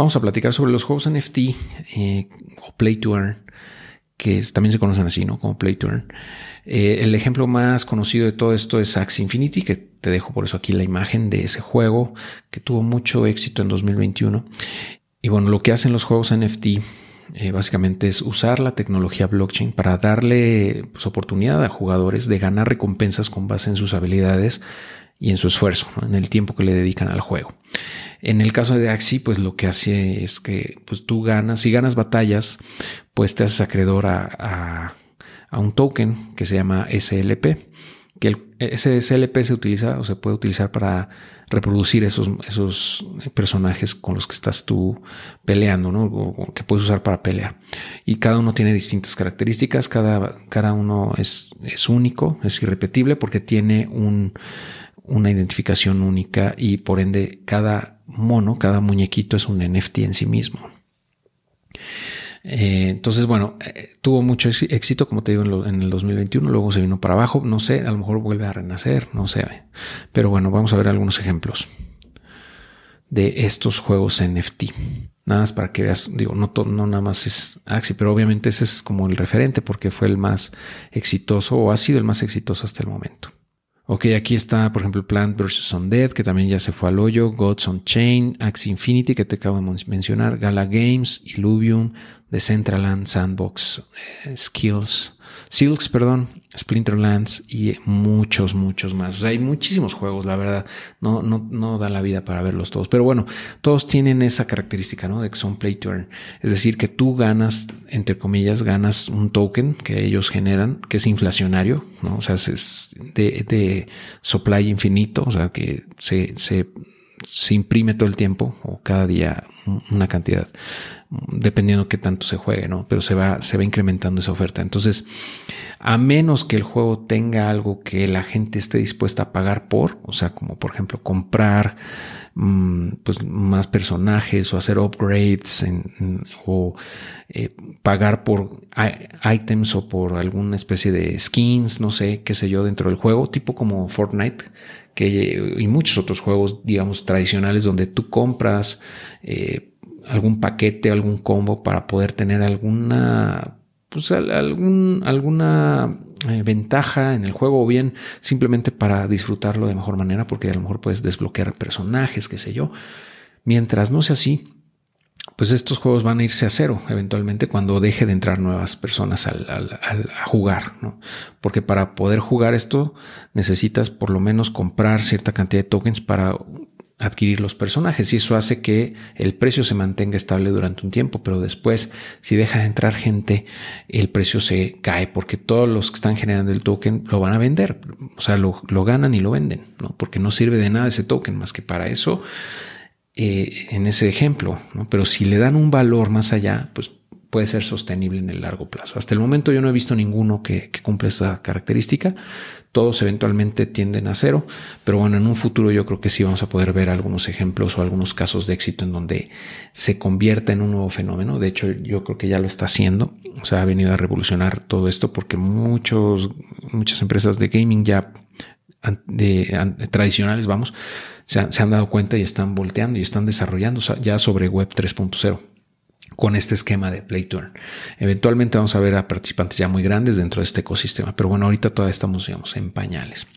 Vamos a platicar sobre los juegos NFT eh, o Play to Earn, que también se conocen así, ¿no? Como Play to Earn. Eh, el ejemplo más conocido de todo esto es Axie Infinity, que te dejo por eso aquí la imagen de ese juego que tuvo mucho éxito en 2021. Y bueno, lo que hacen los juegos NFT eh, básicamente es usar la tecnología blockchain para darle pues, oportunidad a jugadores de ganar recompensas con base en sus habilidades y en su esfuerzo, en el tiempo que le dedican al juego. En el caso de Axie, pues lo que hace es que pues, tú ganas, si ganas batallas, pues te haces acreedor a, un token que se llama SLP, que el, ese SLP se utiliza o se puede utilizar para reproducir esos, esos personajes con los que estás tú peleando, ¿no? O, que puedes usar para pelear. Y cada uno tiene distintas características, cada, cada uno es, es único, es irrepetible porque tiene un, una identificación única y por ende cada mono, cada muñequito es un NFT en sí mismo. Eh, entonces, bueno, eh, tuvo mucho éxito, como te digo, en, el 2021, luego se vino para abajo, no sé, a lo mejor vuelve a renacer, no sé. Pero bueno, vamos a ver algunos ejemplos de estos juegos NFT. Nada más para que veas, digo, no, no nada más es Axie, pero obviamente ese es como el referente porque fue el más exitoso o ha sido el más exitoso hasta el momento. Ok, aquí está, por ejemplo, Plant vs. Undead, que también ya se fue al hoyo, Gods on Chain, Axie Infinity, que te acabo de mencionar, Gala Games, Illuvium, Decentraland, Sandbox, eh, Skills, Silks, perdón, Splinterlands y muchos, muchos más. hay muchísimos juegos, la verdad. No, no, no da la vida para verlos todos. Pero bueno, todos tienen esa característica, ¿no? De que son play to earn. Es decir, que tú ganas, entre comillas, ganas un token que ellos generan, que es inflacionario, ¿no? O sea, es de, de supply infinito, o sea, que se, se, se imprime todo el tiempo o cada día una cantidad dependiendo qué tanto se juegue, ¿no? Pero se va, se va incrementando esa oferta. Entonces, a menos que el juego tenga algo que la gente esté dispuesta a pagar por, o sea, como por ejemplo comprar mm, pues, más personajes o hacer upgrades o eh, pagar por items o por alguna especie de skins, no sé, qué sé yo, dentro del juego, tipo como Fortnite, que, y muchos otros juegos, digamos, tradicionales donde tú compras eh, algún paquete, algún combo para poder tener alguna, pues, algún, alguna eh, ventaja en el juego o bien simplemente para disfrutarlo de mejor manera porque a lo mejor puedes desbloquear personajes, qué sé yo. Mientras no sea así, pues estos juegos van a irse a cero eventualmente cuando deje de entrar nuevas personas al, a jugar, ¿no? Porque para poder jugar esto necesitas por lo menos comprar cierta cantidad de tokens para adquirir los personajes y eso hace que el precio se mantenga estable durante un tiempo, pero después si deja de entrar gente, el precio se cae porque todos los que están generando el token lo van a vender, o sea, lo, ganan y lo venden, ¿no? porque no sirve de nada ese token más que para eso eh, en ese ejemplo, pero si le dan un valor más allá, pues puede ser sostenible en el largo plazo. Hasta el momento yo no he visto ninguno que, que cumple esta característica. Todos eventualmente tienden a cero, pero bueno, en un futuro yo creo que sí vamos a poder ver algunos ejemplos o algunos casos de éxito en donde se convierta en un nuevo fenómeno. De hecho, yo creo que ya lo está haciendo. O sea, ha venido a revolucionar todo esto porque muchos, muchas empresas de gaming ya tradicionales, vamos, se, han dado cuenta y están volteando y están desarrollando ya sobre Web 3.0 con este esquema de Play Turn. Eventualmente vamos a ver a participantes ya muy grandes dentro de este ecosistema, pero bueno, ahorita todavía estamos, digamos, en pañales.